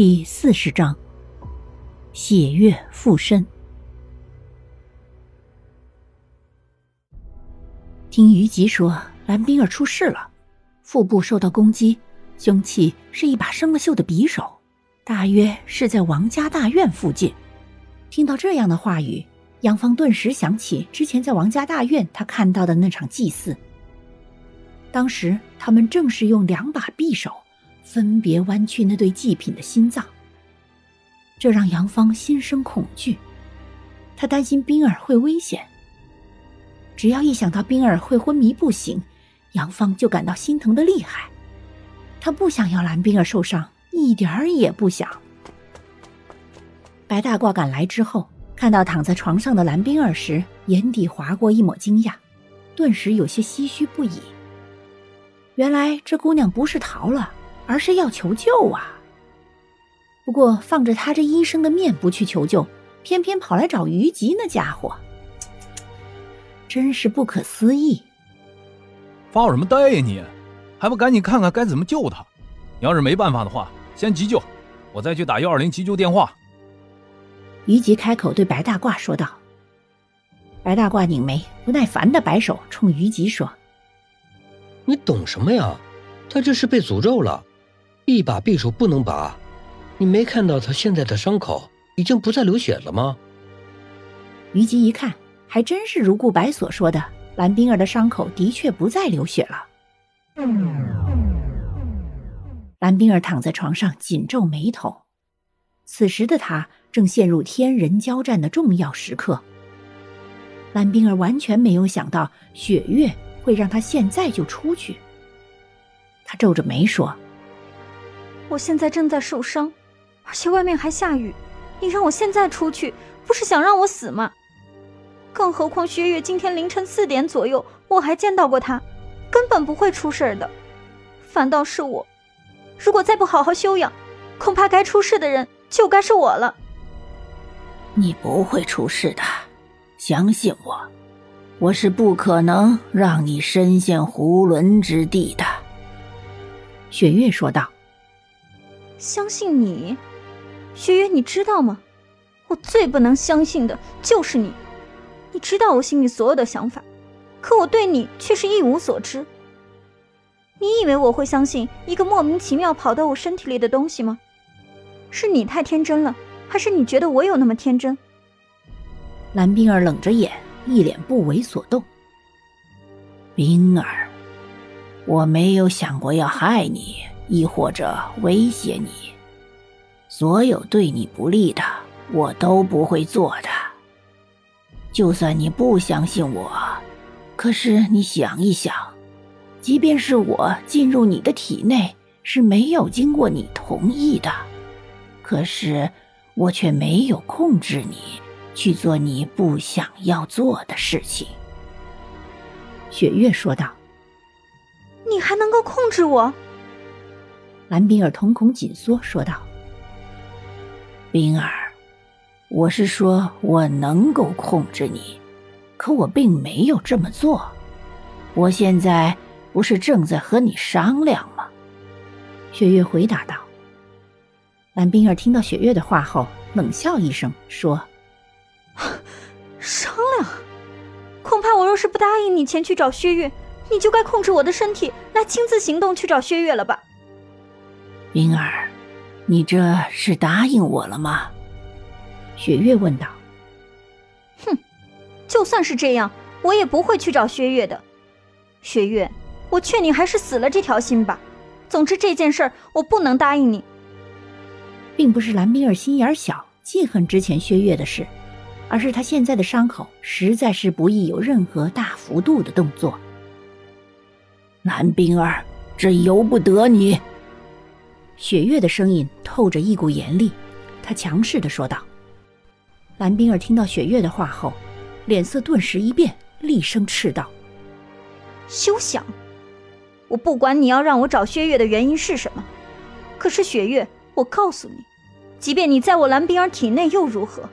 第四十章，血月附身。听虞吉说，蓝冰儿出事了，腹部受到攻击，凶器是一把生了锈的匕首，大约是在王家大院附近。听到这样的话语，杨芳顿时想起之前在王家大院他看到的那场祭祀，当时他们正是用两把匕首。分别剜去那对祭品的心脏，这让杨芳心生恐惧。他担心冰儿会危险。只要一想到冰儿会昏迷不醒，杨芳就感到心疼的厉害。他不想要蓝冰儿受伤，一点儿也不想。白大褂赶来之后，看到躺在床上的蓝冰儿时，眼底划过一抹惊讶，顿时有些唏嘘不已。原来这姑娘不是逃了。而是要求救啊！不过放着他这医生的面不去求救，偏偏跑来找于吉那家伙，真是不可思议！发什么呆呀你？还不赶紧看看该怎么救他？你要是没办法的话，先急救，我再去打幺二零急救电话。于吉开口对白大褂说道。白大褂拧眉，不耐烦的摆手，冲于吉说：“你懂什么呀？他这是被诅咒了。”一把匕首不能拔，你没看到他现在的伤口已经不再流血了吗？虞姬一看，还真是如顾白所说的，蓝冰儿的伤口的确不再流血了。蓝冰儿躺在床上，紧皱眉头。此时的他正陷入天人交战的重要时刻。蓝冰儿完全没有想到雪月会让他现在就出去。他皱着眉说。我现在正在受伤，而且外面还下雨，你让我现在出去，不是想让我死吗？更何况薛月今天凌晨四点左右我还见到过他，根本不会出事的。反倒是我，如果再不好好休养，恐怕该出事的人就该是我了。你不会出事的，相信我，我是不可能让你身陷囫囵之地的。”雪月说道。相信你，雪月，你知道吗？我最不能相信的就是你。你知道我心里所有的想法，可我对你却是一无所知。你以为我会相信一个莫名其妙跑到我身体里的东西吗？是你太天真了，还是你觉得我有那么天真？蓝冰儿冷着眼，一脸不为所动。冰儿，我没有想过要害你。亦或者威胁你，所有对你不利的，我都不会做的。就算你不相信我，可是你想一想，即便是我进入你的体内是没有经过你同意的，可是我却没有控制你去做你不想要做的事情。”雪月说道，“你还能够控制我？”蓝冰儿瞳孔紧缩，说道：“冰儿，我是说我能够控制你，可我并没有这么做。我现在不是正在和你商量吗？”雪月回答道。蓝冰儿听到雪月的话后，冷笑一声，说：“商量？恐怕我若是不答应你前去找薛月，你就该控制我的身体，来亲自行动去找薛月了吧？”冰儿，你这是答应我了吗？雪月问道。哼，就算是这样，我也不会去找薛月的。雪月，我劝你还是死了这条心吧。总之这件事儿，我不能答应你。并不是蓝冰儿心眼小，记恨之前薛月的事，而是他现在的伤口实在是不易有任何大幅度的动作。蓝冰儿，这由不得你。雪月的声音透着一股严厉，他强势的说道。蓝冰儿听到雪月的话后，脸色顿时一变，厉声斥道：“休想！我不管你要让我找薛月的原因是什么，可是雪月，我告诉你，即便你在我蓝冰儿体内又如何？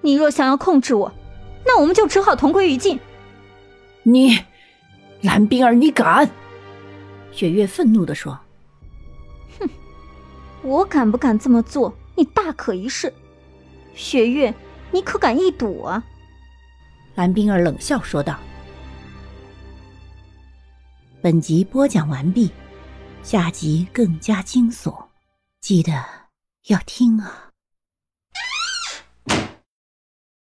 你若想要控制我，那我们就只好同归于尽。”你，蓝冰儿，你敢！雪月愤怒的说。我敢不敢这么做，你大可一试。雪月，你可敢一赌啊？蓝冰儿冷笑说道。本集播讲完毕，下集更加惊悚，记得要听啊！